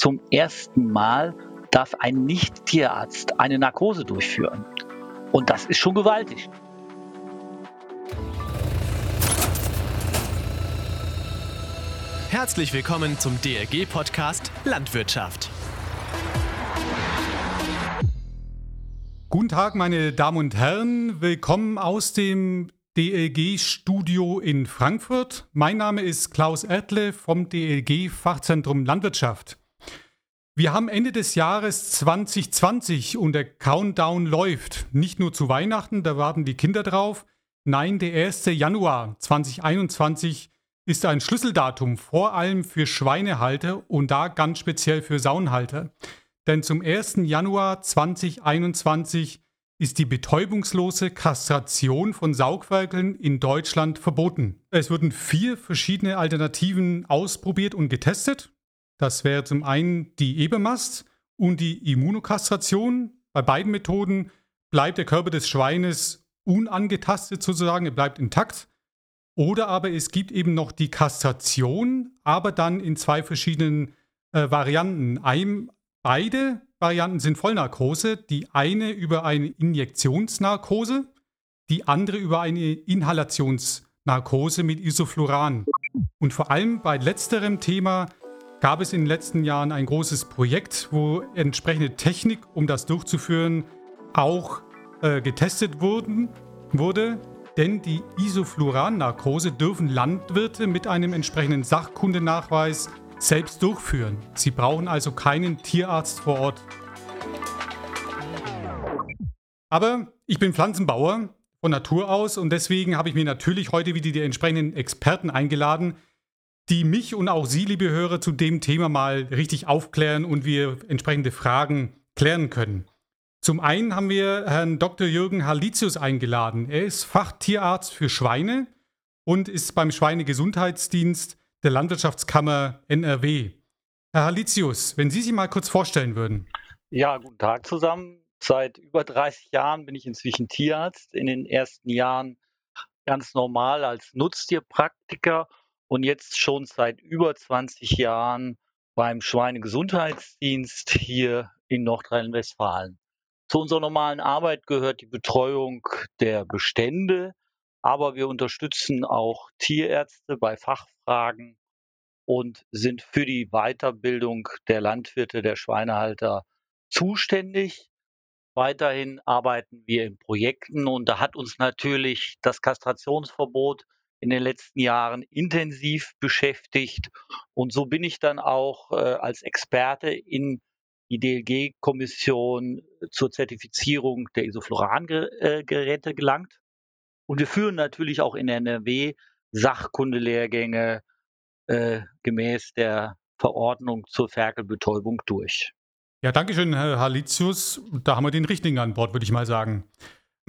zum ersten Mal darf ein Nicht-Tierarzt eine Narkose durchführen. Und das ist schon gewaltig. Herzlich willkommen zum DRG-Podcast Landwirtschaft. Guten Tag, meine Damen und Herren. Willkommen aus dem DLG-Studio in Frankfurt. Mein Name ist Klaus Ertle vom DLG-Fachzentrum Landwirtschaft. Wir haben Ende des Jahres 2020 und der Countdown läuft. Nicht nur zu Weihnachten, da warten die Kinder drauf. Nein, der 1. Januar 2021 ist ein Schlüsseldatum, vor allem für Schweinehalter und da ganz speziell für Saunhalter. Denn zum 1. Januar 2021 ist die betäubungslose Kastration von Saugwerkeln in Deutschland verboten. Es wurden vier verschiedene Alternativen ausprobiert und getestet. Das wäre zum einen die Ebermast und die Immunokastration. Bei beiden Methoden bleibt der Körper des Schweines unangetastet sozusagen, er bleibt intakt. Oder aber es gibt eben noch die Kastration, aber dann in zwei verschiedenen äh, Varianten. Ein, beide Varianten sind Vollnarkose. Die eine über eine Injektionsnarkose, die andere über eine Inhalationsnarkose mit Isofluran. Und vor allem bei letzterem Thema gab es in den letzten Jahren ein großes Projekt, wo entsprechende Technik, um das durchzuführen, auch äh, getestet wurden, wurde. Denn die Isofluran-Narkose dürfen Landwirte mit einem entsprechenden Sachkundenachweis selbst durchführen. Sie brauchen also keinen Tierarzt vor Ort. Aber ich bin Pflanzenbauer von Natur aus und deswegen habe ich mir natürlich heute wieder die entsprechenden Experten eingeladen, die mich und auch Sie, liebe Hörer, zu dem Thema mal richtig aufklären und wir entsprechende Fragen klären können. Zum einen haben wir Herrn Dr. Jürgen Halitius eingeladen. Er ist Fachtierarzt für Schweine und ist beim Schweinegesundheitsdienst der Landwirtschaftskammer NRW. Herr Halitius, wenn Sie sich mal kurz vorstellen würden. Ja, guten Tag zusammen. Seit über 30 Jahren bin ich inzwischen Tierarzt. In den ersten Jahren ganz normal als Nutztierpraktiker und jetzt schon seit über 20 Jahren beim Schweinegesundheitsdienst hier in Nordrhein-Westfalen. Zu unserer normalen Arbeit gehört die Betreuung der Bestände, aber wir unterstützen auch Tierärzte bei Fachfragen und sind für die Weiterbildung der Landwirte, der Schweinehalter zuständig. Weiterhin arbeiten wir in Projekten und da hat uns natürlich das Kastrationsverbot in den letzten Jahren intensiv beschäftigt. Und so bin ich dann auch äh, als Experte in die DLG-Kommission zur Zertifizierung der Isofluran-Geräte gelangt. Und wir führen natürlich auch in NRW Sachkundelehrgänge äh, gemäß der Verordnung zur Ferkelbetäubung durch. Ja, danke schön, Herr Halitius. Da haben wir den richtigen an Bord, würde ich mal sagen.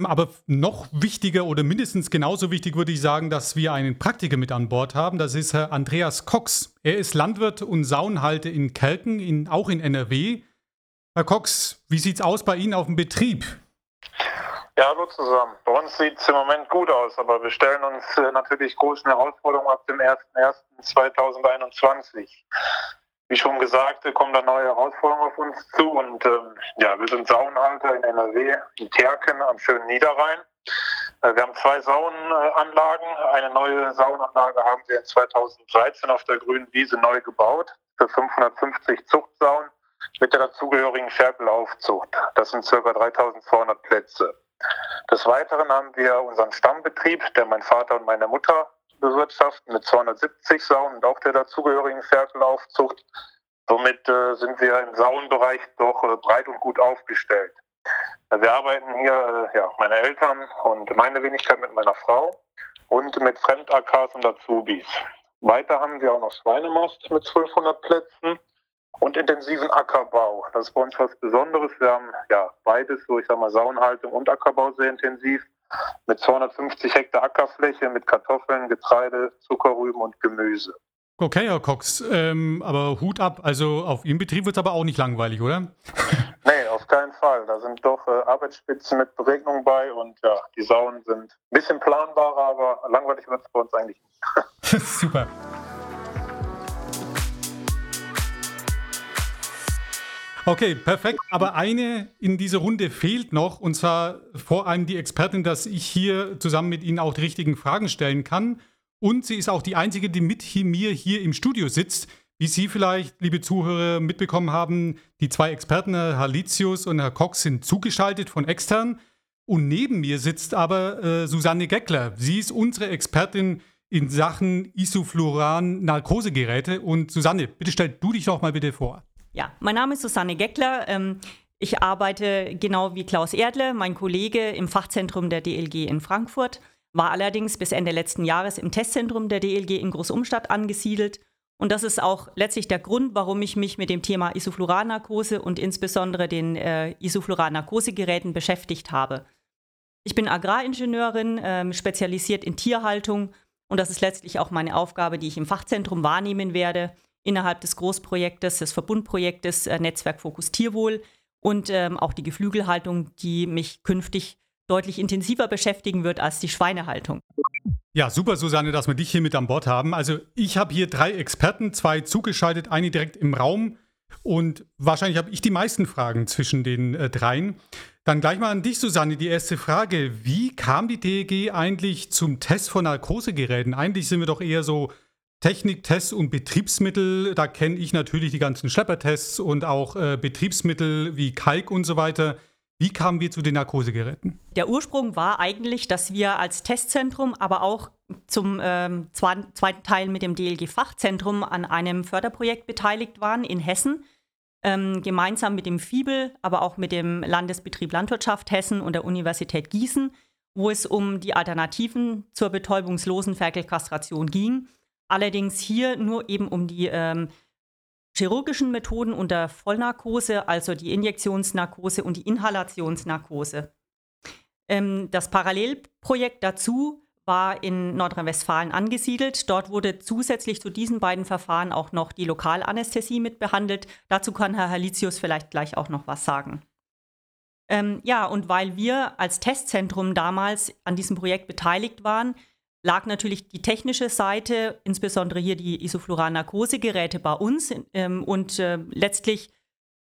Aber noch wichtiger oder mindestens genauso wichtig würde ich sagen, dass wir einen Praktiker mit an Bord haben. Das ist Herr Andreas Cox. Er ist Landwirt und Saunhalter in Kelken, in, auch in NRW. Herr Cox, wie sieht es aus bei Ihnen auf dem Betrieb? Ja, hallo zusammen. Bei uns sieht es im Moment gut aus, aber wir stellen uns äh, natürlich große Herausforderungen ab dem 01.01.2021. Wie schon gesagt, kommen da neue Herausforderungen auf uns zu und ähm, ja, wir sind Saunhalter in NRW, in Terken am schönen Niederrhein. Äh, wir haben zwei Saunanlagen. Eine neue Saunanlage haben wir in 2013 auf der grünen Wiese neu gebaut für 550 Zuchtsauen mit der dazugehörigen Ferkelaufzucht. Das sind ca. 3200 Plätze. Des Weiteren haben wir unseren Stammbetrieb, der mein Vater und meine Mutter bewirtschaften, mit 270 Sauen und auch der dazugehörigen Ferkelaufzucht. Somit äh, sind wir im Sauenbereich doch äh, breit und gut aufgestellt. Wir arbeiten hier, äh, ja, meine Eltern und meine Wenigkeit mit meiner Frau und mit Fremd-AKs und Azubis. Weiter haben wir auch noch Schweinemast mit 1200 Plätzen und intensiven Ackerbau. Das ist bei uns was Besonderes. Wir haben ja beides, so ich sag mal Saunhaltung und Ackerbau sehr intensiv mit 250 Hektar Ackerfläche mit Kartoffeln, Getreide, Zuckerrüben und Gemüse. Okay, Herr Cox, ähm, aber Hut ab. Also auf Ihrem Betrieb wird es aber auch nicht langweilig, oder? nee, auf keinen Fall. Da sind doch äh, Arbeitsspitzen mit Beregnung bei und ja, die Sauen sind ein bisschen planbarer, aber langweilig wird es bei uns eigentlich nicht. Super. Okay, perfekt. Aber eine in dieser Runde fehlt noch, und zwar vor allem die Expertin, dass ich hier zusammen mit Ihnen auch die richtigen Fragen stellen kann. Und sie ist auch die einzige, die mit mir hier im Studio sitzt. Wie Sie vielleicht, liebe Zuhörer, mitbekommen haben, die zwei Experten, Herr Litius und Herr Cox, sind zugeschaltet von extern. Und neben mir sitzt aber äh, Susanne Geckler. Sie ist unsere Expertin in Sachen Isofluran-Narkosegeräte. Und Susanne, bitte stell du dich doch mal bitte vor. Ja, mein Name ist Susanne Geckler. Ähm, ich arbeite genau wie Klaus Erdle, mein Kollege, im Fachzentrum der DLG in Frankfurt, war allerdings bis Ende letzten Jahres im Testzentrum der DLG in Großumstadt angesiedelt. Und das ist auch letztlich der Grund, warum ich mich mit dem Thema Isofluran-Narkose und insbesondere den äh, Isofluran-Narkosegeräten beschäftigt habe. Ich bin Agraringenieurin, äh, spezialisiert in Tierhaltung und das ist letztlich auch meine Aufgabe, die ich im Fachzentrum wahrnehmen werde innerhalb des Großprojektes, des Verbundprojektes äh, Netzwerk Fokus Tierwohl und ähm, auch die Geflügelhaltung, die mich künftig deutlich intensiver beschäftigen wird als die Schweinehaltung. Ja, super, Susanne, dass wir dich hier mit an Bord haben. Also ich habe hier drei Experten, zwei zugeschaltet, eine direkt im Raum und wahrscheinlich habe ich die meisten Fragen zwischen den äh, dreien. Dann gleich mal an dich, Susanne, die erste Frage. Wie kam die DEG eigentlich zum Test von Narkosegeräten? Eigentlich sind wir doch eher so Techniktests und Betriebsmittel, da kenne ich natürlich die ganzen Schleppertests und auch äh, Betriebsmittel wie Kalk und so weiter. Wie kamen wir zu den Narkosegeräten? Der Ursprung war eigentlich, dass wir als Testzentrum, aber auch zum ähm, zweiten Teil mit dem DLG-Fachzentrum an einem Förderprojekt beteiligt waren in Hessen, ähm, gemeinsam mit dem FIBEL, aber auch mit dem Landesbetrieb Landwirtschaft Hessen und der Universität Gießen, wo es um die Alternativen zur betäubungslosen Ferkelkastration ging Allerdings hier nur eben um die ähm, chirurgischen Methoden unter Vollnarkose, also die Injektionsnarkose und die Inhalationsnarkose. Ähm, das Parallelprojekt dazu war in Nordrhein-Westfalen angesiedelt. Dort wurde zusätzlich zu diesen beiden Verfahren auch noch die Lokalanästhesie mit behandelt. Dazu kann Herr Halitius vielleicht gleich auch noch was sagen. Ähm, ja, und weil wir als Testzentrum damals an diesem Projekt beteiligt waren, lag natürlich die technische Seite, insbesondere hier die Isofluran-Narkosegeräte bei uns. Ähm, und äh, letztlich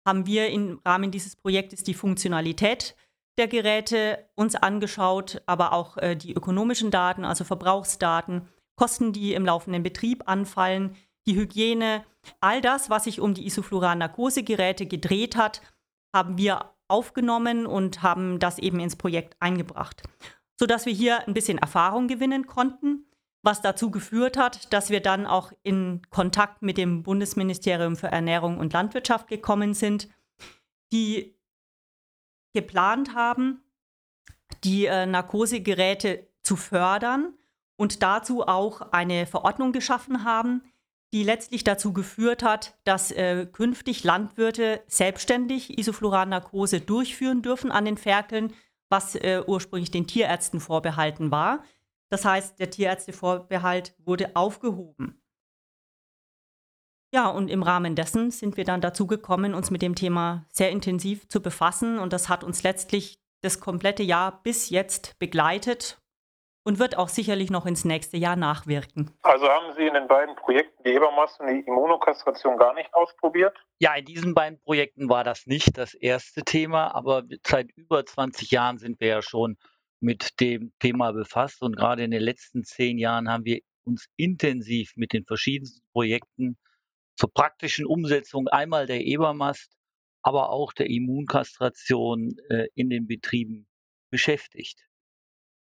haben wir im Rahmen dieses Projektes die Funktionalität der Geräte uns angeschaut, aber auch äh, die ökonomischen Daten, also Verbrauchsdaten, Kosten, die im laufenden Betrieb anfallen, die Hygiene, all das, was sich um die Isofluran-Narkosegeräte gedreht hat, haben wir aufgenommen und haben das eben ins Projekt eingebracht sodass wir hier ein bisschen Erfahrung gewinnen konnten, was dazu geführt hat, dass wir dann auch in Kontakt mit dem Bundesministerium für Ernährung und Landwirtschaft gekommen sind, die geplant haben, die äh, Narkosegeräte zu fördern und dazu auch eine Verordnung geschaffen haben, die letztlich dazu geführt hat, dass äh, künftig Landwirte selbstständig Isofluran-Narkose durchführen dürfen an den Ferkeln was äh, ursprünglich den Tierärzten vorbehalten war. Das heißt, der Tierärztevorbehalt wurde aufgehoben. Ja, und im Rahmen dessen sind wir dann dazu gekommen, uns mit dem Thema sehr intensiv zu befassen. Und das hat uns letztlich das komplette Jahr bis jetzt begleitet und wird auch sicherlich noch ins nächste Jahr nachwirken. Also haben Sie in den beiden Projekten die Ebermasse und die Immunokastration gar nicht ausprobiert? Ja, in diesen beiden Projekten war das nicht das erste Thema, aber seit über 20 Jahren sind wir ja schon mit dem Thema befasst und gerade in den letzten zehn Jahren haben wir uns intensiv mit den verschiedensten Projekten zur praktischen Umsetzung einmal der Ebermast, aber auch der Immunkastration äh, in den Betrieben beschäftigt.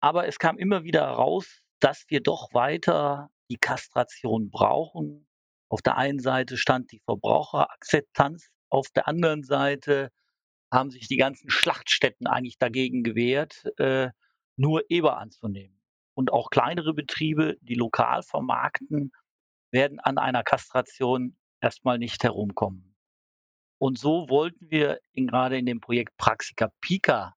Aber es kam immer wieder raus, dass wir doch weiter die Kastration brauchen. Auf der einen Seite stand die Verbraucherakzeptanz, auf der anderen Seite haben sich die ganzen Schlachtstätten eigentlich dagegen gewehrt, äh, nur Eber anzunehmen. Und auch kleinere Betriebe, die lokal vermarkten, werden an einer Kastration erstmal nicht herumkommen. Und so wollten wir in, gerade in dem Projekt Praxica Pica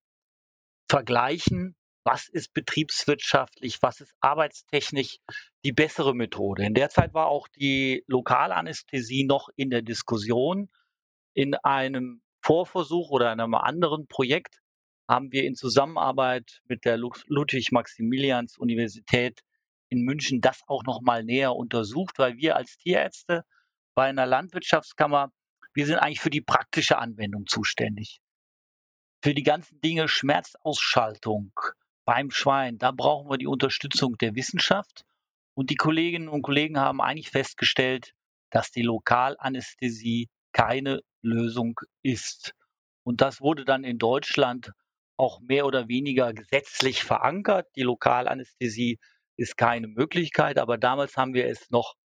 vergleichen, was ist betriebswirtschaftlich, was ist arbeitstechnisch die bessere Methode. In der Zeit war auch die Lokalanästhesie noch in der Diskussion. In einem Vorversuch oder einem anderen Projekt haben wir in Zusammenarbeit mit der Ludwig-Maximilians-Universität in München das auch noch mal näher untersucht, weil wir als Tierärzte bei einer Landwirtschaftskammer wir sind eigentlich für die praktische Anwendung zuständig. Für die ganzen Dinge Schmerzausschaltung beim Schwein, da brauchen wir die Unterstützung der Wissenschaft. Und die Kolleginnen und Kollegen haben eigentlich festgestellt, dass die Lokalanästhesie keine Lösung ist. Und das wurde dann in Deutschland auch mehr oder weniger gesetzlich verankert. Die Lokalanästhesie ist keine Möglichkeit, aber damals haben wir es noch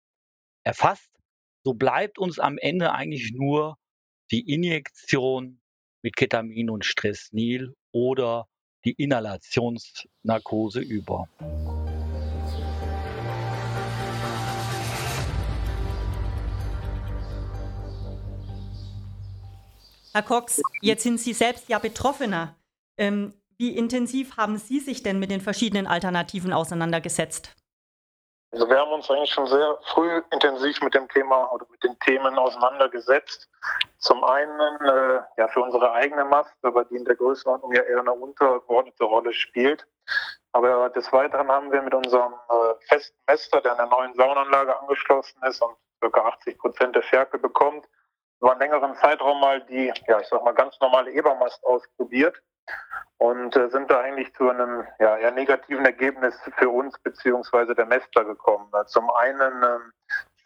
erfasst. So bleibt uns am Ende eigentlich nur die Injektion mit Ketamin und Stressnil oder die Inhalationsnarkose über. Herr Cox, jetzt sind Sie selbst ja Betroffener. Ähm, wie intensiv haben Sie sich denn mit den verschiedenen Alternativen auseinandergesetzt? Also wir haben uns eigentlich schon sehr früh intensiv mit dem Thema oder mit den Themen auseinandergesetzt. Zum einen äh, ja für unsere eigene Mast, aber die in der Größenordnung ja eher eine untergeordnete Rolle spielt. Aber des Weiteren haben wir mit unserem äh, festen Mester, der an der neuen Saunanlage angeschlossen ist und ca. 80 Prozent der Ferkel bekommt, über einen längeren Zeitraum mal die, ja ich sag mal, ganz normale Ebermast ausprobiert und äh, sind da eigentlich zu einem ja, eher negativen Ergebnis für uns beziehungsweise der Mester gekommen. Zum einen äh,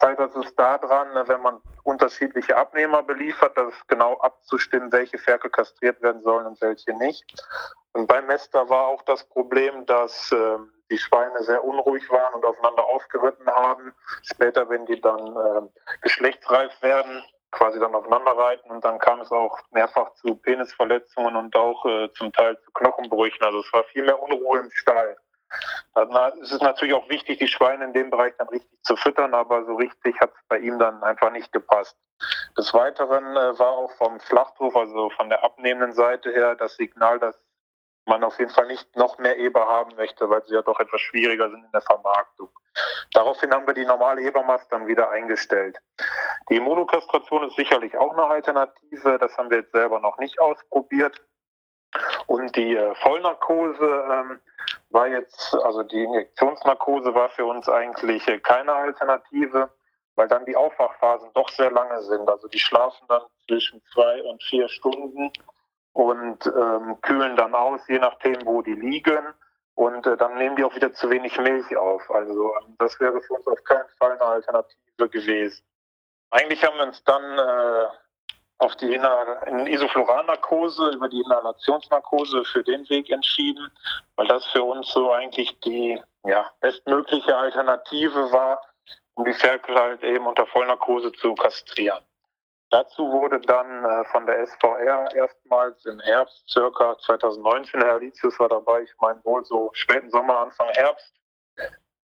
scheitert es daran, wenn man unterschiedliche Abnehmer beliefert, das genau abzustimmen, welche Ferkel kastriert werden sollen und welche nicht. Und beim Mester war auch das Problem, dass äh, die Schweine sehr unruhig waren und aufeinander aufgeritten haben. Später, wenn die dann äh, geschlechtsreif werden, quasi dann aufeinander reiten und dann kam es auch mehrfach zu Penisverletzungen und auch äh, zum Teil zu Knochenbrüchen. Also es war viel mehr Unruhe im Stall. Dann ist es natürlich auch wichtig, die Schweine in dem Bereich dann richtig zu füttern, aber so richtig hat es bei ihm dann einfach nicht gepasst. Des Weiteren äh, war auch vom Schlachthof, also von der abnehmenden Seite her, das Signal, dass man auf jeden Fall nicht noch mehr Eber haben möchte, weil sie ja doch etwas schwieriger sind in der Vermarktung. Daraufhin haben wir die normale Ebermast dann wieder eingestellt. Die Immunokastration ist sicherlich auch eine Alternative. Das haben wir jetzt selber noch nicht ausprobiert. Und die äh, Vollnarkose ähm, war jetzt, also die Injektionsnarkose war für uns eigentlich äh, keine Alternative, weil dann die Aufwachphasen doch sehr lange sind. Also die schlafen dann zwischen zwei und vier Stunden und ähm, kühlen dann aus, je nachdem, wo die liegen. Und äh, dann nehmen die auch wieder zu wenig Milch auf. Also ähm, das wäre für uns auf keinen Fall eine Alternative gewesen. Eigentlich haben wir uns dann äh, auf die in Isofloralnarkose, über die Inhalationsnarkose für den Weg entschieden, weil das für uns so eigentlich die ja, bestmögliche Alternative war, um die Ferkel halt eben unter Vollnarkose zu kastrieren. Dazu wurde dann äh, von der SVR erstmals im Herbst, circa 2019, Herr Alicius war dabei, ich meine wohl so späten Sommer, Anfang Herbst,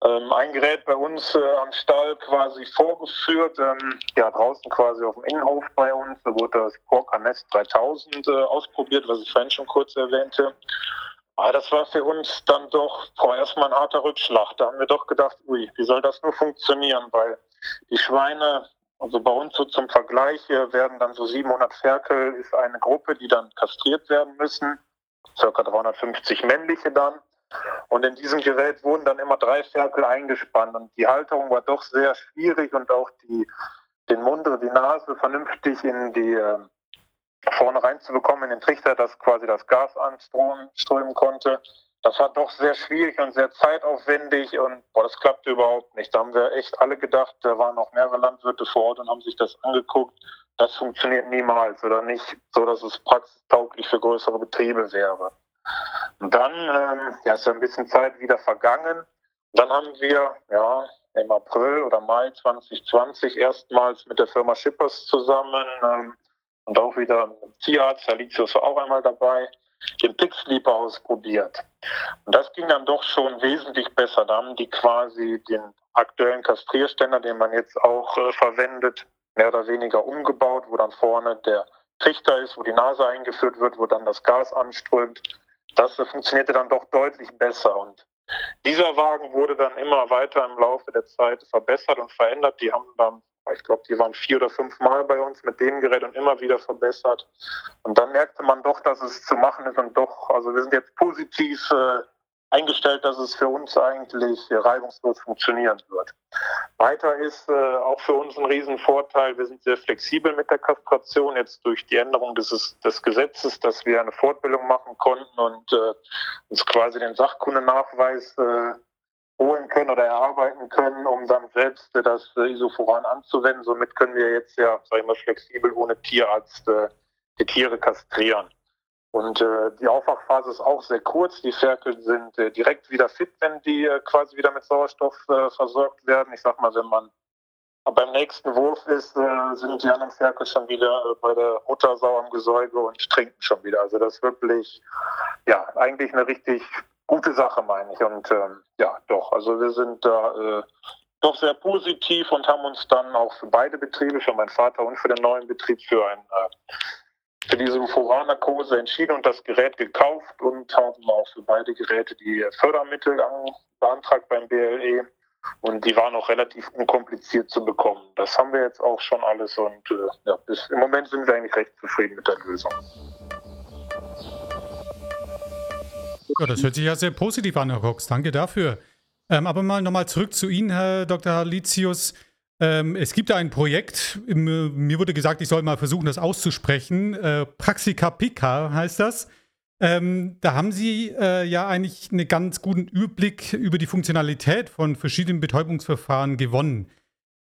ähm, ein Gerät bei uns äh, am Stall quasi vorgeführt, ähm, ja draußen quasi auf dem Innenhof bei uns, da wurde das Porca Nest 3000 äh, ausprobiert, was ich vorhin schon kurz erwähnte. Aber das war für uns dann doch vorerst mal ein harter Rückschlag. Da haben wir doch gedacht, ui, wie soll das nur funktionieren, weil die Schweine also bei uns so zum Vergleich werden dann so 700 Ferkel ist eine Gruppe, die dann kastriert werden müssen, circa 350 männliche dann. Und in diesem Gerät wurden dann immer drei Ferkel eingespannt. Und die Halterung war doch sehr schwierig und auch die, den Mund oder die Nase vernünftig in die äh, vorne reinzubekommen in den Trichter, dass quasi das Gas anströmen konnte das war doch sehr schwierig und sehr zeitaufwendig und boah, das klappte überhaupt nicht. Da haben wir echt alle gedacht, da waren noch mehrere Landwirte vor Ort und haben sich das angeguckt. Das funktioniert niemals oder nicht so, dass es praxistauglich für größere Betriebe wäre. Und dann ähm, ja, ist ja ein bisschen Zeit wieder vergangen. Dann haben wir ja im April oder Mai 2020 erstmals mit der Firma Schippers zusammen ähm, und auch wieder Tierarzt, Herr Litius war auch einmal dabei, den Pick Sleeper ausprobiert. Und das ging dann doch schon wesentlich besser. Da haben die quasi den aktuellen Kastrierständer, den man jetzt auch äh, verwendet, mehr oder weniger umgebaut, wo dann vorne der Trichter ist, wo die Nase eingeführt wird, wo dann das Gas anströmt. Das äh, funktionierte dann doch deutlich besser. Und dieser Wagen wurde dann immer weiter im Laufe der Zeit verbessert und verändert. Die haben dann ich glaube, die waren vier oder fünf Mal bei uns mit dem Gerät und immer wieder verbessert. Und dann merkte man doch, dass es zu machen ist und doch, also wir sind jetzt positiv äh, eingestellt, dass es für uns eigentlich reibungslos funktionieren wird. Weiter ist äh, auch für uns ein Riesenvorteil, wir sind sehr flexibel mit der Kastration, jetzt durch die Änderung des, des Gesetzes, dass wir eine Fortbildung machen konnten und äh, uns quasi den Sachkundennachweis äh, holen können oder erarbeiten können, um dann selbst äh, das äh, Isoforan anzuwenden. Somit können wir jetzt ja, sag ich mal, flexibel ohne Tierarzt äh, die Tiere kastrieren. Und die Aufwachphase ist auch sehr kurz. Die Ferkel sind direkt wieder fit, wenn die quasi wieder mit Sauerstoff versorgt werden. Ich sag mal, wenn man beim nächsten Wurf ist, sind die anderen Ferkel schon wieder bei der Muttersau am Gesäuge und trinken schon wieder. Also das ist wirklich, ja, eigentlich eine richtig gute Sache, meine ich. Und ähm, ja, doch, also wir sind da doch sehr positiv und haben uns dann auch für beide Betriebe, für meinen Vater und für den neuen Betrieb, für ein für diese Uforanarkose entschieden und das Gerät gekauft und haben auch für beide Geräte die Fördermittel beantragt beim BLE. Und die waren auch relativ unkompliziert zu bekommen. Das haben wir jetzt auch schon alles und äh, ja, bis, im Moment sind wir eigentlich recht zufrieden mit der Lösung. Ja, das hört sich ja sehr positiv an, Herr Cox. Danke dafür. Ähm, aber mal nochmal zurück zu Ihnen, Herr Dr. Litius. Ähm, es gibt da ein Projekt, mir wurde gesagt, ich soll mal versuchen, das auszusprechen. Äh, Praxika Pica heißt das. Ähm, da haben Sie äh, ja eigentlich einen ganz guten Überblick über die Funktionalität von verschiedenen Betäubungsverfahren gewonnen.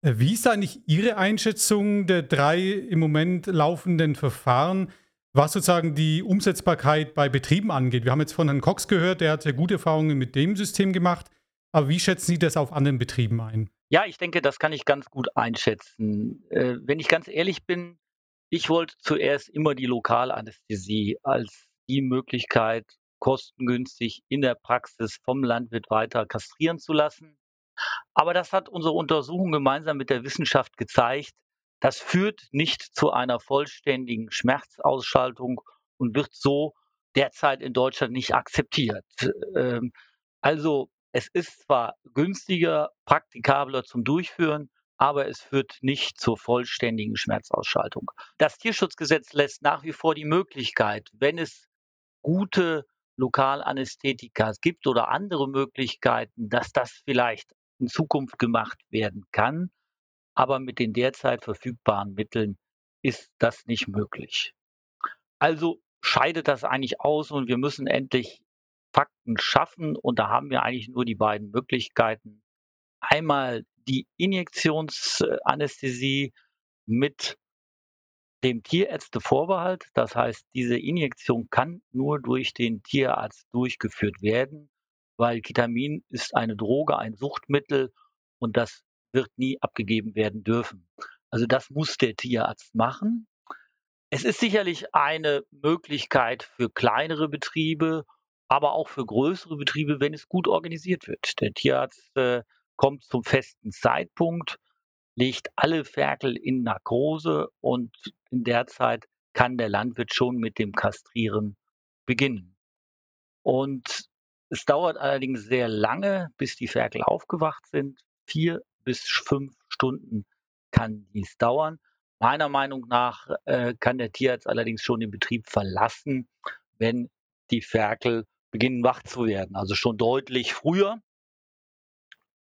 Äh, wie ist eigentlich Ihre Einschätzung der drei im Moment laufenden Verfahren, was sozusagen die Umsetzbarkeit bei Betrieben angeht? Wir haben jetzt von Herrn Cox gehört, der hat sehr gute Erfahrungen mit dem System gemacht. Aber wie schätzen Sie das auf anderen Betrieben ein? Ja, ich denke, das kann ich ganz gut einschätzen. Äh, wenn ich ganz ehrlich bin, ich wollte zuerst immer die Lokalanästhesie als die Möglichkeit, kostengünstig in der Praxis vom Landwirt weiter kastrieren zu lassen. Aber das hat unsere Untersuchung gemeinsam mit der Wissenschaft gezeigt. Das führt nicht zu einer vollständigen Schmerzausschaltung und wird so derzeit in Deutschland nicht akzeptiert. Ähm, also es ist zwar günstiger, praktikabler zum Durchführen, aber es führt nicht zur vollständigen Schmerzausschaltung. Das Tierschutzgesetz lässt nach wie vor die Möglichkeit, wenn es gute Lokalanästhetika gibt oder andere Möglichkeiten, dass das vielleicht in Zukunft gemacht werden kann. Aber mit den derzeit verfügbaren Mitteln ist das nicht möglich. Also scheidet das eigentlich aus und wir müssen endlich Fakten schaffen. Und da haben wir eigentlich nur die beiden Möglichkeiten. Einmal die Injektionsanästhesie mit dem Tierärztevorbehalt. Das heißt, diese Injektion kann nur durch den Tierarzt durchgeführt werden, weil Ketamin ist eine Droge, ein Suchtmittel und das wird nie abgegeben werden dürfen. Also das muss der Tierarzt machen. Es ist sicherlich eine Möglichkeit für kleinere Betriebe aber auch für größere Betriebe, wenn es gut organisiert wird. Der Tierarzt äh, kommt zum festen Zeitpunkt, legt alle Ferkel in Narkose und in der Zeit kann der Landwirt schon mit dem Kastrieren beginnen. Und es dauert allerdings sehr lange, bis die Ferkel aufgewacht sind. Vier bis fünf Stunden kann dies dauern. Meiner Meinung nach äh, kann der Tierarzt allerdings schon den Betrieb verlassen, wenn die Ferkel beginnen wach zu werden, also schon deutlich früher.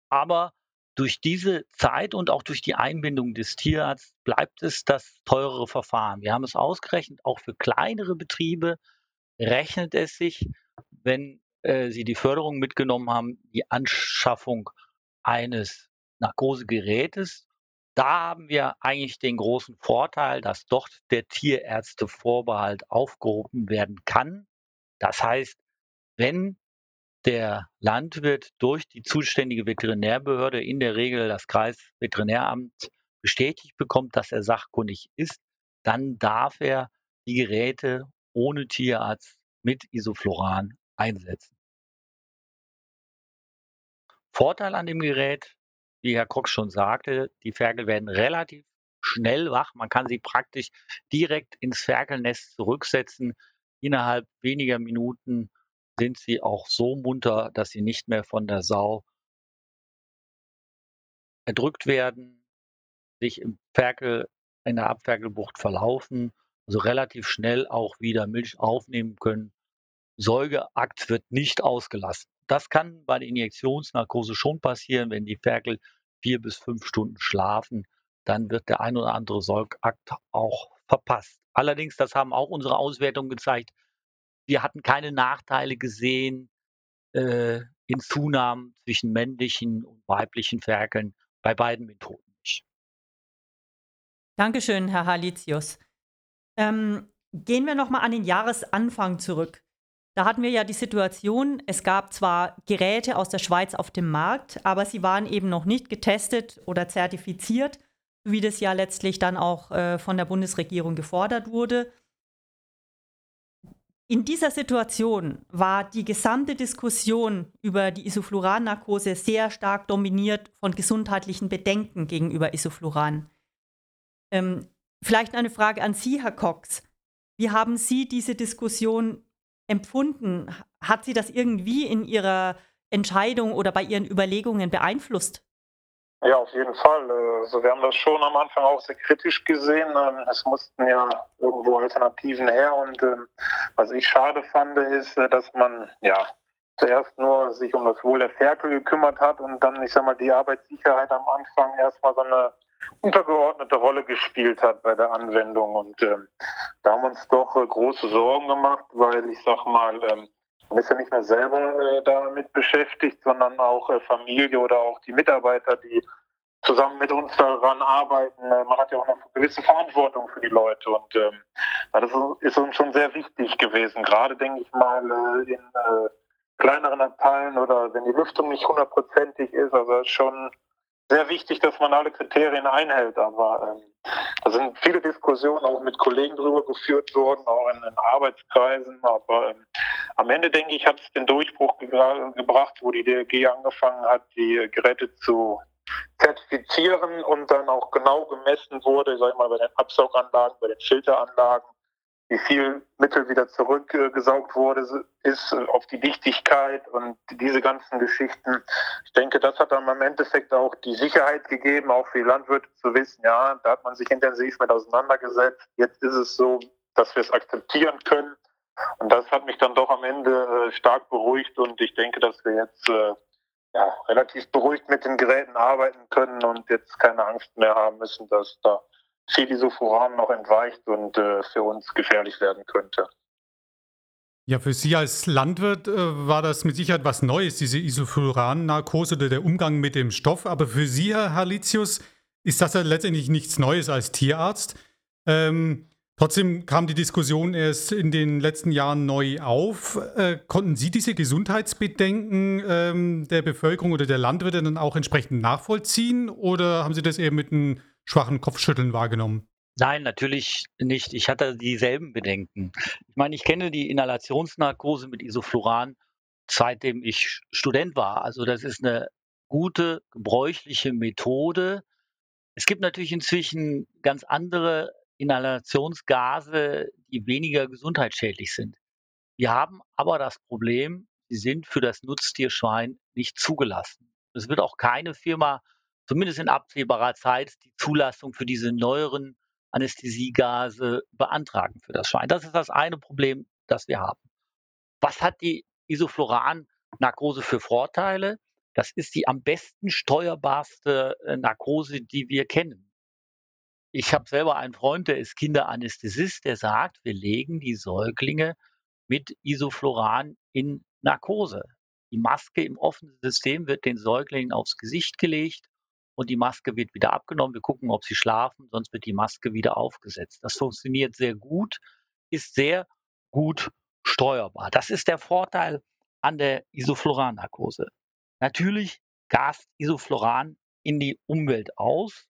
Aber durch diese Zeit und auch durch die Einbindung des Tierarztes bleibt es das teurere Verfahren. Wir haben es ausgerechnet, auch für kleinere Betriebe rechnet es sich, wenn äh, Sie die Förderung mitgenommen haben, die Anschaffung eines Narkosegerätes. Da haben wir eigentlich den großen Vorteil, dass dort der Tierärztevorbehalt aufgehoben werden kann. Das heißt, wenn der Landwirt durch die zuständige Veterinärbehörde, in der Regel das Kreisveterinäramt, bestätigt bekommt, dass er sachkundig ist, dann darf er die Geräte ohne Tierarzt mit Isofloran einsetzen. Vorteil an dem Gerät, wie Herr Cox schon sagte, die Ferkel werden relativ schnell wach. Man kann sie praktisch direkt ins Ferkelnest zurücksetzen. Innerhalb weniger Minuten sind sie auch so munter, dass sie nicht mehr von der Sau erdrückt werden, sich im Ferkel, in der Abferkelbucht verlaufen, also relativ schnell auch wieder Milch aufnehmen können. Säugeakt wird nicht ausgelassen. Das kann bei der Injektionsnarkose schon passieren, wenn die Ferkel vier bis fünf Stunden schlafen, dann wird der ein oder andere Säugakt auch verpasst. Allerdings, das haben auch unsere Auswertungen gezeigt, wir hatten keine Nachteile gesehen äh, in Zunahmen zwischen männlichen und weiblichen Ferkeln bei beiden Methoden. Dankeschön, Herr Halitius. Ähm, gehen wir nochmal an den Jahresanfang zurück. Da hatten wir ja die Situation, es gab zwar Geräte aus der Schweiz auf dem Markt, aber sie waren eben noch nicht getestet oder zertifiziert, wie das ja letztlich dann auch äh, von der Bundesregierung gefordert wurde. In dieser Situation war die gesamte Diskussion über die Isoflurannarkose sehr stark dominiert von gesundheitlichen Bedenken gegenüber Isofluran. Ähm, vielleicht eine Frage an Sie, Herr Cox. Wie haben Sie diese Diskussion empfunden? Hat sie das irgendwie in ihrer Entscheidung oder bei ihren Überlegungen beeinflusst? Ja, auf jeden Fall. Also wir haben das schon am Anfang auch sehr kritisch gesehen. Ähm, es mussten ja irgendwo Alternativen her und ähm, was ich schade fand, ist, äh, dass man ja zuerst nur sich um das Wohl der Ferkel gekümmert hat und dann, ich sag mal, die Arbeitssicherheit am Anfang erstmal so eine untergeordnete Rolle gespielt hat bei der Anwendung. Und ähm, da haben wir uns doch äh, große Sorgen gemacht, weil ich sag mal, ähm, man ist ja nicht mehr selber äh, damit beschäftigt, sondern auch äh, Familie oder auch die Mitarbeiter, die zusammen mit uns daran arbeiten. Äh, man hat ja auch eine gewisse Verantwortung für die Leute und ähm, das ist uns schon sehr wichtig gewesen. Gerade denke ich mal äh, in äh, kleineren Abteilen oder wenn die Lüftung nicht hundertprozentig ist, also schon sehr wichtig, dass man alle Kriterien einhält. Aber ähm, da sind viele Diskussionen auch mit Kollegen darüber geführt worden, auch in den Arbeitskreisen. Aber ähm, am Ende, denke ich, hat es den Durchbruch ge gebracht, wo die DLG angefangen hat, die Geräte zu zertifizieren und dann auch genau gemessen wurde, sag ich mal, bei den Absauganlagen, bei den Filteranlagen, wie viel Mittel wieder zurückgesaugt wurde, ist auf die Dichtigkeit und diese ganzen Geschichten. Ich denke, das hat dann im Endeffekt auch die Sicherheit gegeben, auch für die Landwirte zu wissen, ja, da hat man sich intensiv mit auseinandergesetzt. Jetzt ist es so, dass wir es akzeptieren können. Und das hat mich dann doch am Ende äh, stark beruhigt und ich denke, dass wir jetzt äh, ja, relativ beruhigt mit den Geräten arbeiten können und jetzt keine Angst mehr haben müssen, dass da viel Isofuran noch entweicht und äh, für uns gefährlich werden könnte. Ja, für Sie als Landwirt äh, war das mit Sicherheit was Neues, diese Isofuran-Narkose oder der Umgang mit dem Stoff. Aber für Sie, Herr Halitius, ist das ja letztendlich nichts Neues als Tierarzt. Ähm, trotzdem kam die Diskussion erst in den letzten Jahren neu auf. Äh, konnten Sie diese Gesundheitsbedenken ähm, der Bevölkerung oder der Landwirte dann auch entsprechend nachvollziehen? Oder haben Sie das eher mit einem schwachen Kopfschütteln wahrgenommen? Nein, natürlich nicht. Ich hatte dieselben Bedenken. Ich meine, ich kenne die Inhalationsnarkose mit Isofluran seitdem ich Student war. Also das ist eine gute, gebräuchliche Methode. Es gibt natürlich inzwischen ganz andere Inhalationsgase, die weniger gesundheitsschädlich sind. Wir haben aber das Problem, sie sind für das Nutztierschwein nicht zugelassen. Es wird auch keine Firma zumindest in absehbarer Zeit die Zulassung für diese neueren Anästhesiegase beantragen für das Schwein. Das ist das eine Problem, das wir haben. Was hat die Isofluran-Narkose für Vorteile? Das ist die am besten steuerbarste äh, Narkose, die wir kennen. Ich habe selber einen Freund, der ist Kinderanästhesist, der sagt, wir legen die Säuglinge mit Isofluran in Narkose. Die Maske im offenen System wird den Säuglingen aufs Gesicht gelegt und die Maske wird wieder abgenommen. Wir gucken, ob sie schlafen, sonst wird die Maske wieder aufgesetzt. Das funktioniert sehr gut, ist sehr gut steuerbar. Das ist der Vorteil an der Isofluran-Narkose. Natürlich gast Isofluran in die Umwelt aus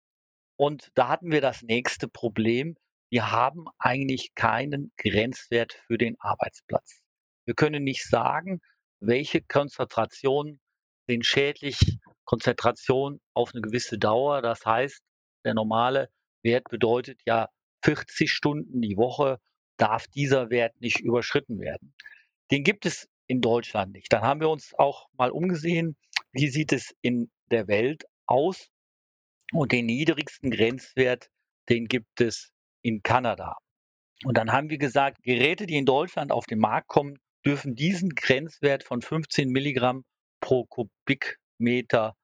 und da hatten wir das nächste Problem. Wir haben eigentlich keinen Grenzwert für den Arbeitsplatz. Wir können nicht sagen, welche Konzentrationen sind schädlich Konzentration auf eine gewisse Dauer. Das heißt, der normale Wert bedeutet ja 40 Stunden die Woche darf dieser Wert nicht überschritten werden. Den gibt es in Deutschland nicht. Dann haben wir uns auch mal umgesehen, wie sieht es in der Welt aus. Und den niedrigsten Grenzwert, den gibt es in Kanada. Und dann haben wir gesagt, Geräte, die in Deutschland auf den Markt kommen, dürfen diesen Grenzwert von 15 Milligramm pro Kubikmeter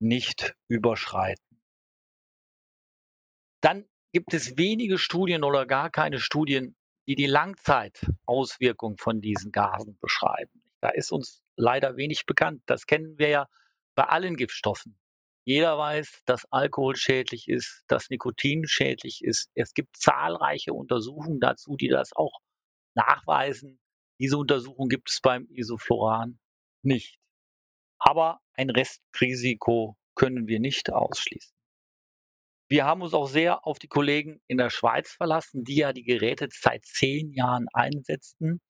nicht überschreiten. Dann gibt es wenige Studien oder gar keine Studien, die die Langzeitauswirkung von diesen Gasen beschreiben. Da ist uns leider wenig bekannt. Das kennen wir ja bei allen Giftstoffen. Jeder weiß, dass Alkohol schädlich ist, dass Nikotin schädlich ist. Es gibt zahlreiche Untersuchungen dazu, die das auch nachweisen. Diese Untersuchung gibt es beim Isofloran nicht. Aber ein Restrisiko können wir nicht ausschließen. Wir haben uns auch sehr auf die Kollegen in der Schweiz verlassen, die ja die Geräte seit zehn Jahren einsetzten.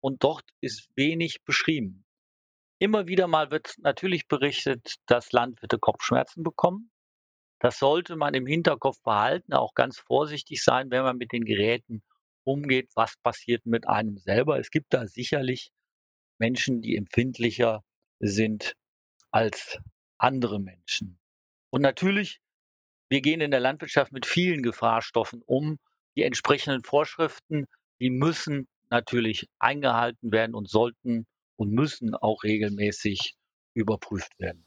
Und dort ist wenig beschrieben. Immer wieder mal wird natürlich berichtet, dass Landwirte Kopfschmerzen bekommen. Das sollte man im Hinterkopf behalten, auch ganz vorsichtig sein, wenn man mit den Geräten umgeht, was passiert mit einem selber. Es gibt da sicherlich Menschen, die empfindlicher sind als andere Menschen. Und natürlich, wir gehen in der Landwirtschaft mit vielen Gefahrstoffen um. Die entsprechenden Vorschriften, die müssen natürlich eingehalten werden und sollten und müssen auch regelmäßig überprüft werden.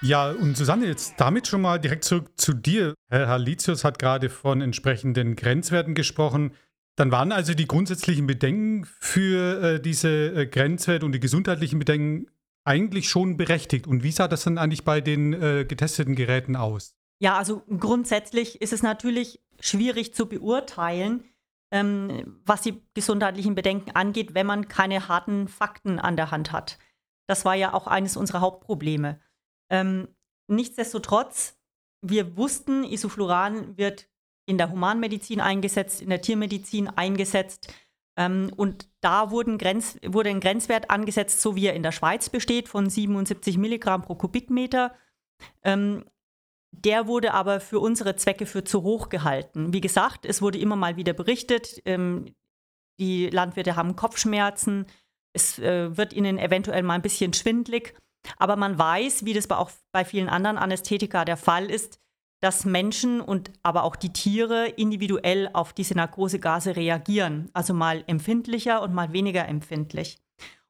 Ja, und Susanne, jetzt damit schon mal direkt zurück zu dir. Herr Halitius hat gerade von entsprechenden Grenzwerten gesprochen. Dann waren also die grundsätzlichen Bedenken für äh, diese äh, Grenzwerte und die gesundheitlichen Bedenken eigentlich schon berechtigt. Und wie sah das dann eigentlich bei den äh, getesteten Geräten aus? Ja, also grundsätzlich ist es natürlich schwierig zu beurteilen, ähm, was die gesundheitlichen Bedenken angeht, wenn man keine harten Fakten an der Hand hat. Das war ja auch eines unserer Hauptprobleme. Ähm, nichtsdestotrotz, wir wussten, Isofluran wird in der Humanmedizin eingesetzt, in der Tiermedizin eingesetzt. Ähm, und da Grenz, wurde ein Grenzwert angesetzt, so wie er in der Schweiz besteht, von 77 Milligramm pro Kubikmeter. Ähm, der wurde aber für unsere Zwecke für zu hoch gehalten. Wie gesagt, es wurde immer mal wieder berichtet, ähm, die Landwirte haben Kopfschmerzen, es äh, wird ihnen eventuell mal ein bisschen schwindlig. Aber man weiß, wie das auch bei vielen anderen Anästhetika der Fall ist, dass Menschen und aber auch die Tiere individuell auf diese Narkosegase reagieren. Also mal empfindlicher und mal weniger empfindlich.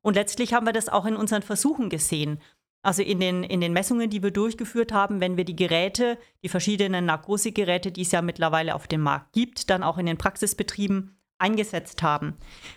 Und letztlich haben wir das auch in unseren Versuchen gesehen. Also in den, in den Messungen, die wir durchgeführt haben, wenn wir die Geräte, die verschiedenen Narkosegeräte, die es ja mittlerweile auf dem Markt gibt, dann auch in den Praxisbetrieben eingesetzt haben.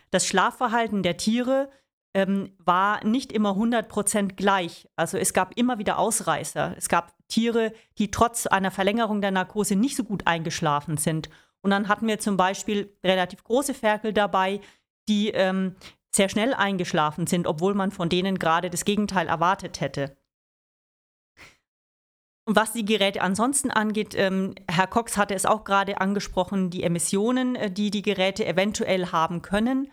Das Schlafverhalten der Tiere ähm, war nicht immer 100 gleich. Also es gab immer wieder Ausreißer. Es gab Tiere, die trotz einer Verlängerung der Narkose nicht so gut eingeschlafen sind. Und dann hatten wir zum Beispiel relativ große Ferkel dabei, die ähm, sehr schnell eingeschlafen sind, obwohl man von denen gerade das Gegenteil erwartet hätte. Und was die Geräte ansonsten angeht, ähm, Herr Cox hatte es auch gerade angesprochen, die Emissionen, äh, die die Geräte eventuell haben können.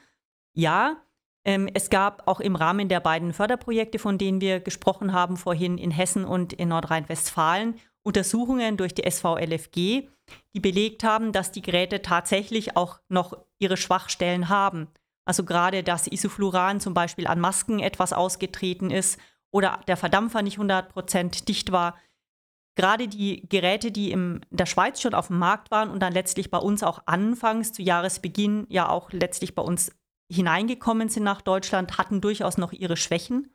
Ja, es gab auch im Rahmen der beiden Förderprojekte, von denen wir gesprochen haben vorhin in Hessen und in Nordrhein-Westfalen, Untersuchungen durch die SVLFG, die belegt haben, dass die Geräte tatsächlich auch noch ihre Schwachstellen haben. Also gerade, dass Isofluran zum Beispiel an Masken etwas ausgetreten ist oder der Verdampfer nicht 100% dicht war. Gerade die Geräte, die in der Schweiz schon auf dem Markt waren und dann letztlich bei uns auch anfangs zu Jahresbeginn ja auch letztlich bei uns hineingekommen sind nach Deutschland, hatten durchaus noch ihre Schwächen.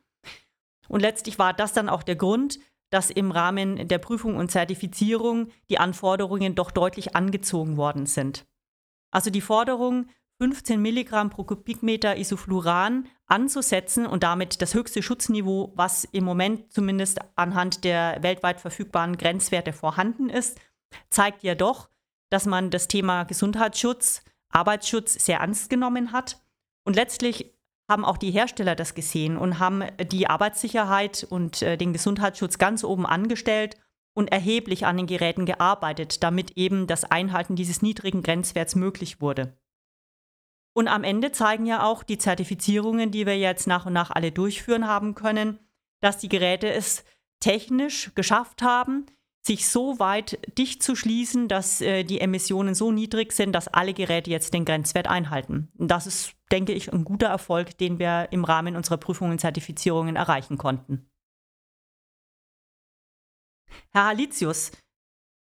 Und letztlich war das dann auch der Grund, dass im Rahmen der Prüfung und Zertifizierung die Anforderungen doch deutlich angezogen worden sind. Also die Forderung, 15 Milligramm pro Kubikmeter Isofluran anzusetzen und damit das höchste Schutzniveau, was im Moment zumindest anhand der weltweit verfügbaren Grenzwerte vorhanden ist, zeigt ja doch, dass man das Thema Gesundheitsschutz, Arbeitsschutz sehr ernst genommen hat. Und letztlich haben auch die Hersteller das gesehen und haben die Arbeitssicherheit und äh, den Gesundheitsschutz ganz oben angestellt und erheblich an den Geräten gearbeitet, damit eben das Einhalten dieses niedrigen Grenzwerts möglich wurde. Und am Ende zeigen ja auch die Zertifizierungen, die wir jetzt nach und nach alle durchführen haben können, dass die Geräte es technisch geschafft haben, sich so weit dicht zu schließen, dass äh, die Emissionen so niedrig sind, dass alle Geräte jetzt den Grenzwert einhalten. Und das ist, denke ich, ein guter Erfolg, den wir im Rahmen unserer Prüfungen und Zertifizierungen erreichen konnten. Herr Halitius,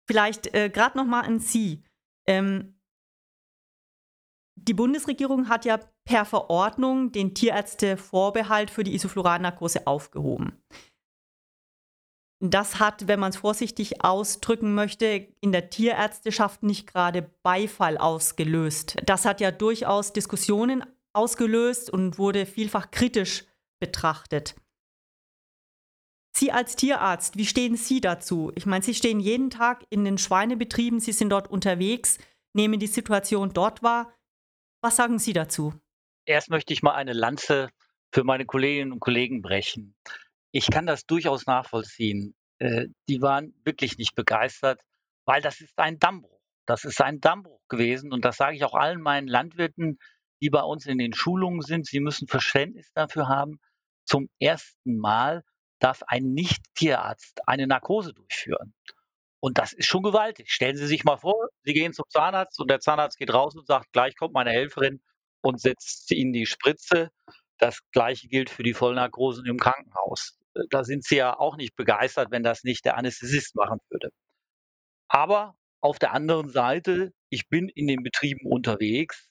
vielleicht äh, gerade noch mal an Sie. Ähm, die Bundesregierung hat ja per Verordnung den Tierärztevorbehalt für die Isoflurannarkose aufgehoben. Das hat, wenn man es vorsichtig ausdrücken möchte, in der Tierärzteschaft nicht gerade Beifall ausgelöst. Das hat ja durchaus Diskussionen ausgelöst und wurde vielfach kritisch betrachtet. Sie als Tierarzt, wie stehen Sie dazu? Ich meine, Sie stehen jeden Tag in den Schweinebetrieben, Sie sind dort unterwegs, nehmen die Situation dort wahr. Was sagen Sie dazu? Erst möchte ich mal eine Lanze für meine Kolleginnen und Kollegen brechen. Ich kann das durchaus nachvollziehen. Äh, die waren wirklich nicht begeistert, weil das ist ein Dammbruch. Das ist ein Dammbruch gewesen und das sage ich auch allen meinen Landwirten, die bei uns in den Schulungen sind. Sie müssen Verständnis dafür haben. Zum ersten Mal darf ein Nicht-Tierarzt eine Narkose durchführen. Und das ist schon gewaltig. Stellen Sie sich mal vor, Sie gehen zum Zahnarzt und der Zahnarzt geht raus und sagt, gleich kommt meine Helferin und setzt Ihnen die Spritze. Das gleiche gilt für die Vollnarkosen im Krankenhaus. Da sind Sie ja auch nicht begeistert, wenn das nicht der Anästhesist machen würde. Aber auf der anderen Seite, ich bin in den Betrieben unterwegs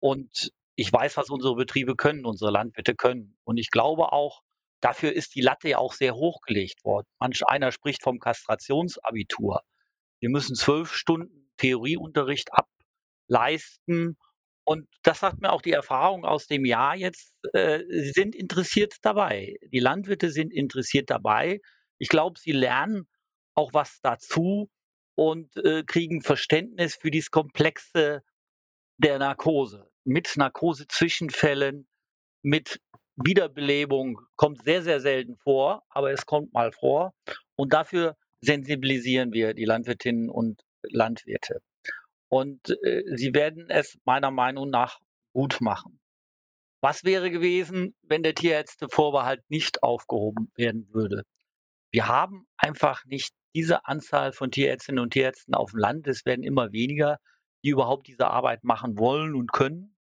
und ich weiß, was unsere Betriebe können, unsere Landwirte können. Und ich glaube auch, dafür ist die Latte ja auch sehr hochgelegt worden. Manch einer spricht vom Kastrationsabitur. Wir müssen zwölf Stunden Theorieunterricht ableisten. Und das sagt mir auch die Erfahrung aus dem Jahr jetzt. Äh, sie sind interessiert dabei. Die Landwirte sind interessiert dabei. Ich glaube, sie lernen auch was dazu und äh, kriegen Verständnis für dieses Komplexe der Narkose. Mit Narkose-Zwischenfällen, mit Wiederbelebung kommt sehr, sehr selten vor, aber es kommt mal vor. Und dafür sensibilisieren wir die Landwirtinnen und Landwirte. Und äh, sie werden es meiner Meinung nach gut machen. Was wäre gewesen, wenn der Tierärztevorbehalt nicht aufgehoben werden würde? Wir haben einfach nicht diese Anzahl von Tierärztinnen und Tierärzten auf dem Land. Es werden immer weniger, die überhaupt diese Arbeit machen wollen und können.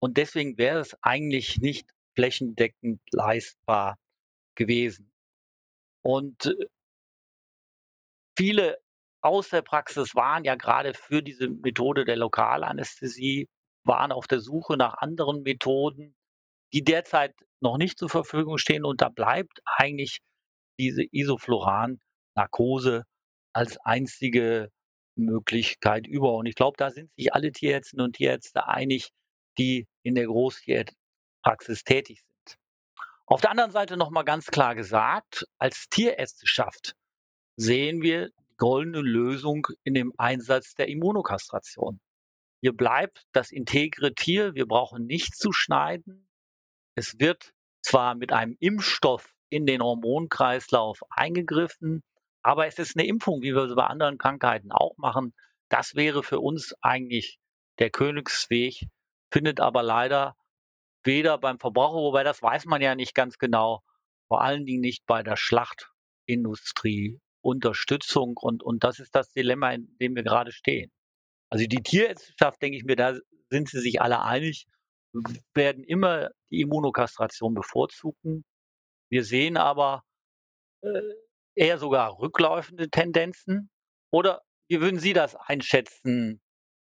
Und deswegen wäre es eigentlich nicht flächendeckend leistbar gewesen. Und äh, viele aus der Praxis waren ja gerade für diese Methode der Lokalanästhesie, waren auf der Suche nach anderen Methoden, die derzeit noch nicht zur Verfügung stehen. Und da bleibt eigentlich diese Isofluran-Narkose als einzige Möglichkeit über. Und ich glaube, da sind sich alle Tierärztinnen und Tierärzte einig, die in der Großtierpraxis Praxis tätig sind. Auf der anderen Seite nochmal ganz klar gesagt, als Tierärzteschaft sehen wir die goldene Lösung in dem Einsatz der Immunokastration. Hier bleibt das integre Tier, wir brauchen nicht zu schneiden. Es wird zwar mit einem Impfstoff in den Hormonkreislauf eingegriffen, aber es ist eine Impfung, wie wir es bei anderen Krankheiten auch machen. Das wäre für uns eigentlich der Königsweg, findet aber leider weder beim Verbraucher, wobei das weiß man ja nicht ganz genau, vor allen Dingen nicht bei der Schlachtindustrie Unterstützung und, und das ist das Dilemma, in dem wir gerade stehen. Also die Tierärzteschaft, denke ich mir, da sind sie sich alle einig, werden immer die Immunokastration bevorzugen. Wir sehen aber äh, eher sogar rückläufende Tendenzen. Oder wie würden Sie das einschätzen,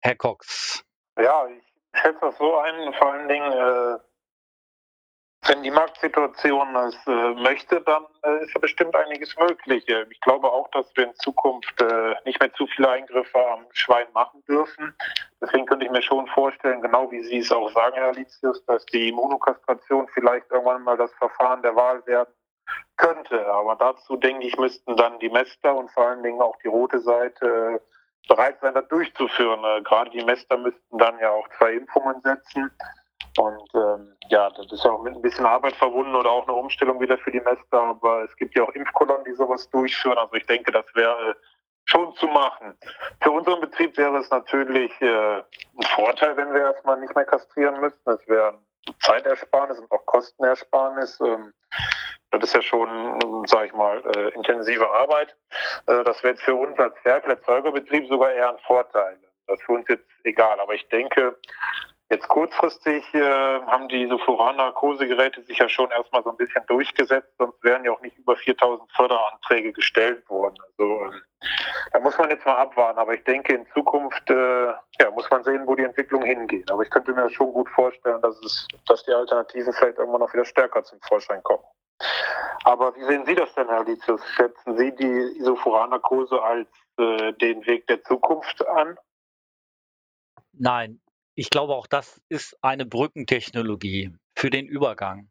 Herr Cox? Ja, ich schätze das so ein, vor allen Dingen, äh, wenn die Marktsituation es äh, möchte, dann äh, ist ja bestimmt einiges möglich. Ich glaube auch, dass wir in Zukunft äh, nicht mehr zu viele Eingriffe am Schwein machen dürfen. Deswegen könnte ich mir schon vorstellen, genau wie Sie es auch sagen, Herr Litius, dass die Immunokastration vielleicht irgendwann mal das Verfahren der Wahl werden könnte. Aber dazu, denke ich, müssten dann die Mester und vor allen Dingen auch die rote Seite bereit sein, das durchzuführen. Äh, gerade die Mester müssten dann ja auch zwei Impfungen setzen. Und ähm, ja, das ist auch mit ein bisschen Arbeit verbunden oder auch eine Umstellung wieder für die Mester. Aber es gibt ja auch Impfkolonnen, die sowas durchführen. Also ich denke, das wäre schon zu machen. Für unseren Betrieb wäre es natürlich äh, ein Vorteil, wenn wir erstmal nicht mehr kastrieren müssten. Es wäre Zeitersparnis und auch Kostenersparnis. Ähm, das ist ja schon, sage ich mal, äh, intensive Arbeit. Äh, das wäre für uns als Werklerzeugerbetrieb sogar eher ein Vorteil. Das ist für uns jetzt egal. Aber ich denke, Jetzt kurzfristig äh, haben diese Floran-Narkosegeräte sich ja schon erstmal so ein bisschen durchgesetzt, sonst wären ja auch nicht über 4000 Förderanträge gestellt worden. Also äh, da muss muss man jetzt mal abwarten. Aber ich denke, in Zukunft äh, ja, muss man sehen, wo die Entwicklung hingeht. Aber ich könnte mir schon gut vorstellen, dass, es, dass die Alternativen vielleicht irgendwann noch wieder stärker zum Vorschein kommen. Aber wie sehen Sie das denn, Herr Litius? Schätzen Sie die Isofuran-Narkose als äh, den Weg der Zukunft an? Nein, ich glaube auch, das ist eine Brückentechnologie für den Übergang.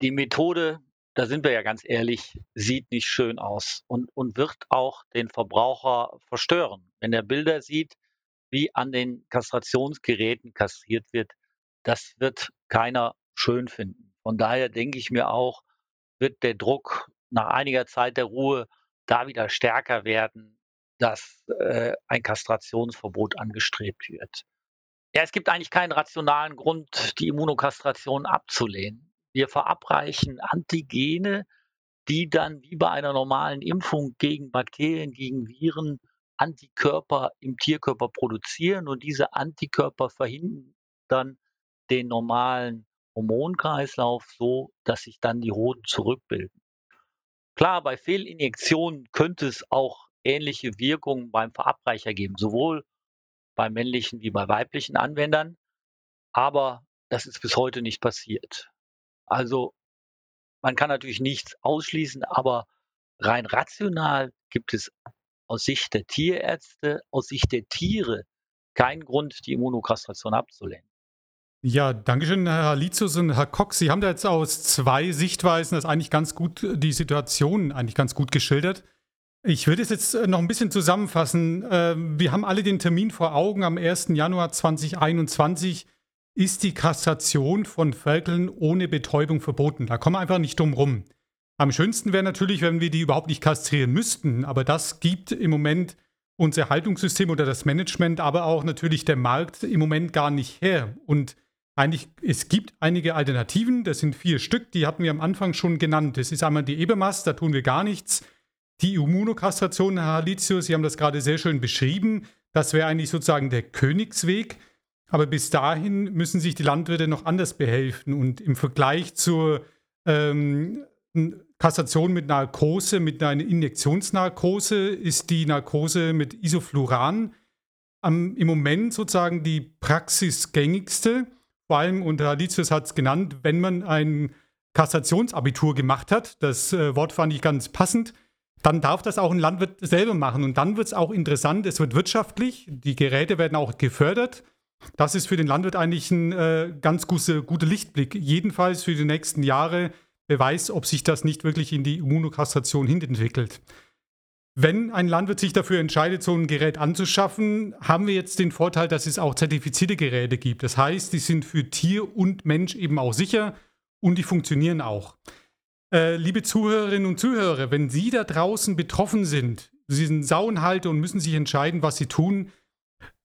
Die Methode, da sind wir ja ganz ehrlich, sieht nicht schön aus und, und wird auch den Verbraucher verstören. Wenn er Bilder sieht, wie an den Kastrationsgeräten kastriert wird, das wird keiner schön finden. Von daher denke ich mir auch, wird der Druck nach einiger Zeit der Ruhe da wieder stärker werden, dass äh, ein Kastrationsverbot angestrebt wird. Ja, es gibt eigentlich keinen rationalen Grund, die Immunokastration abzulehnen. Wir verabreichen Antigene, die dann wie bei einer normalen Impfung gegen Bakterien, gegen Viren Antikörper im Tierkörper produzieren und diese Antikörper verhindern dann den normalen Hormonkreislauf so, dass sich dann die Hoden zurückbilden. Klar, bei Fehlinjektionen könnte es auch ähnliche Wirkungen beim Verabreicher geben, sowohl bei männlichen wie bei weiblichen Anwendern, aber das ist bis heute nicht passiert. Also man kann natürlich nichts ausschließen, aber rein rational gibt es aus Sicht der Tierärzte, aus Sicht der Tiere keinen Grund, die Immunokastration abzulehnen. Ja, Dankeschön, Herr Lizus und Herr Cox. Sie haben da jetzt aus zwei Sichtweisen das eigentlich ganz gut, die Situation eigentlich ganz gut geschildert. Ich würde es jetzt noch ein bisschen zusammenfassen. Ähm, wir haben alle den Termin vor Augen. Am 1. Januar 2021 ist die Kastration von Ferkeln ohne Betäubung verboten. Da kommen wir einfach nicht drum rum. Am schönsten wäre natürlich, wenn wir die überhaupt nicht kastrieren müssten. Aber das gibt im Moment unser Haltungssystem oder das Management, aber auch natürlich der Markt im Moment gar nicht her. Und eigentlich, es gibt einige Alternativen, das sind vier Stück, die hatten wir am Anfang schon genannt. Das ist einmal die Ebermast, da tun wir gar nichts. Die Immunokastration, Herr Halizio, Sie haben das gerade sehr schön beschrieben. Das wäre eigentlich sozusagen der Königsweg. Aber bis dahin müssen sich die Landwirte noch anders behelfen. Und im Vergleich zur ähm, Kassation mit Narkose, mit einer Injektionsnarkose, ist die Narkose mit Isofluran am, im Moment sozusagen die praxisgängigste vor allem, und Herr Litius hat es genannt, wenn man ein Kassationsabitur gemacht hat, das äh, Wort fand ich ganz passend, dann darf das auch ein Landwirt selber machen. Und dann wird es auch interessant, es wird wirtschaftlich, die Geräte werden auch gefördert. Das ist für den Landwirt eigentlich ein äh, ganz guter gute Lichtblick. Jedenfalls für die nächsten Jahre Beweis, ob sich das nicht wirklich in die Immunokastration hinentwickelt. Wenn ein Landwirt sich dafür entscheidet, so ein Gerät anzuschaffen, haben wir jetzt den Vorteil, dass es auch zertifizierte Geräte gibt. Das heißt, die sind für Tier und Mensch eben auch sicher und die funktionieren auch. Äh, liebe Zuhörerinnen und Zuhörer, wenn Sie da draußen betroffen sind, Sie sind Sauenhalter und müssen sich entscheiden, was Sie tun,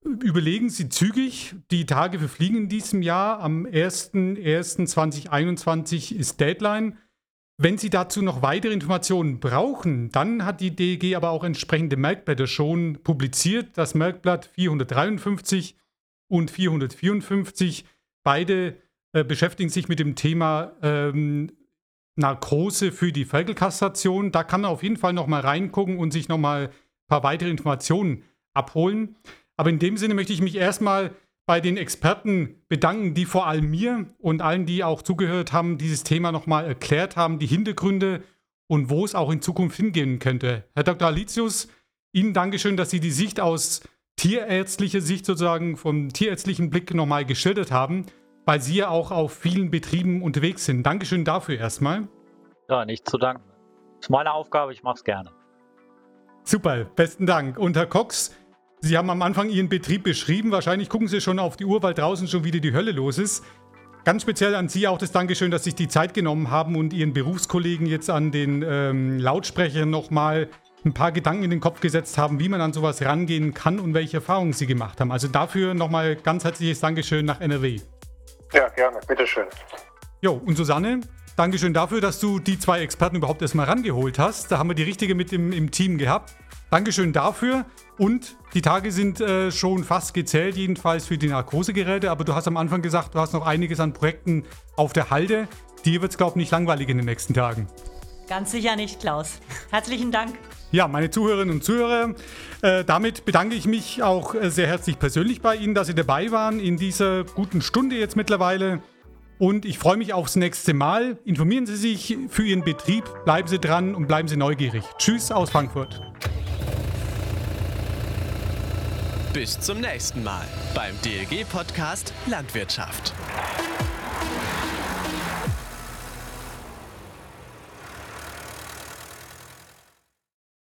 überlegen Sie zügig. Die Tage verfliegen in diesem Jahr. Am 01.01.2021 ist Deadline. Wenn Sie dazu noch weitere Informationen brauchen, dann hat die DEG aber auch entsprechende Merkblätter schon publiziert. Das Merkblatt 453 und 454. Beide äh, beschäftigen sich mit dem Thema ähm, Narkose für die Ferkelkastration. Da kann man auf jeden Fall noch mal reingucken und sich noch mal ein paar weitere Informationen abholen. Aber in dem Sinne möchte ich mich erstmal bei den Experten bedanken, die vor allem mir und allen, die auch zugehört haben, dieses Thema nochmal erklärt haben, die Hintergründe und wo es auch in Zukunft hingehen könnte. Herr Dr. Alitius, Ihnen Dankeschön, dass Sie die Sicht aus tierärztlicher Sicht sozusagen vom tierärztlichen Blick nochmal geschildert haben, weil Sie ja auch auf vielen Betrieben unterwegs sind. Dankeschön dafür erstmal. Ja, nicht zu danken. Das ist meine Aufgabe, ich mache es gerne. Super, besten Dank. Und Herr Cox, Sie haben am Anfang Ihren Betrieb beschrieben. Wahrscheinlich gucken Sie schon auf die Uhr, weil draußen schon wieder die Hölle los ist. Ganz speziell an Sie auch das Dankeschön, dass Sie sich die Zeit genommen haben und Ihren Berufskollegen jetzt an den ähm, Lautsprechern nochmal ein paar Gedanken in den Kopf gesetzt haben, wie man an sowas rangehen kann und welche Erfahrungen Sie gemacht haben. Also dafür nochmal ganz herzliches Dankeschön nach NRW. Ja, gerne. Bitteschön. Jo, und Susanne, Dankeschön dafür, dass du die zwei Experten überhaupt erstmal rangeholt hast. Da haben wir die richtige mit im, im Team gehabt. Dankeschön dafür. Und die Tage sind äh, schon fast gezählt, jedenfalls für die Narkosegeräte. Aber du hast am Anfang gesagt, du hast noch einiges an Projekten auf der Halde. Dir wird es, glaube ich, nicht langweilig in den nächsten Tagen. Ganz sicher nicht, Klaus. Herzlichen Dank. Ja, meine Zuhörerinnen und Zuhörer, äh, damit bedanke ich mich auch äh, sehr herzlich persönlich bei Ihnen, dass Sie dabei waren in dieser guten Stunde jetzt mittlerweile. Und ich freue mich aufs nächste Mal. Informieren Sie sich für Ihren Betrieb, bleiben Sie dran und bleiben Sie neugierig. Tschüss aus Frankfurt. Bis zum nächsten Mal beim DLG-Podcast Landwirtschaft.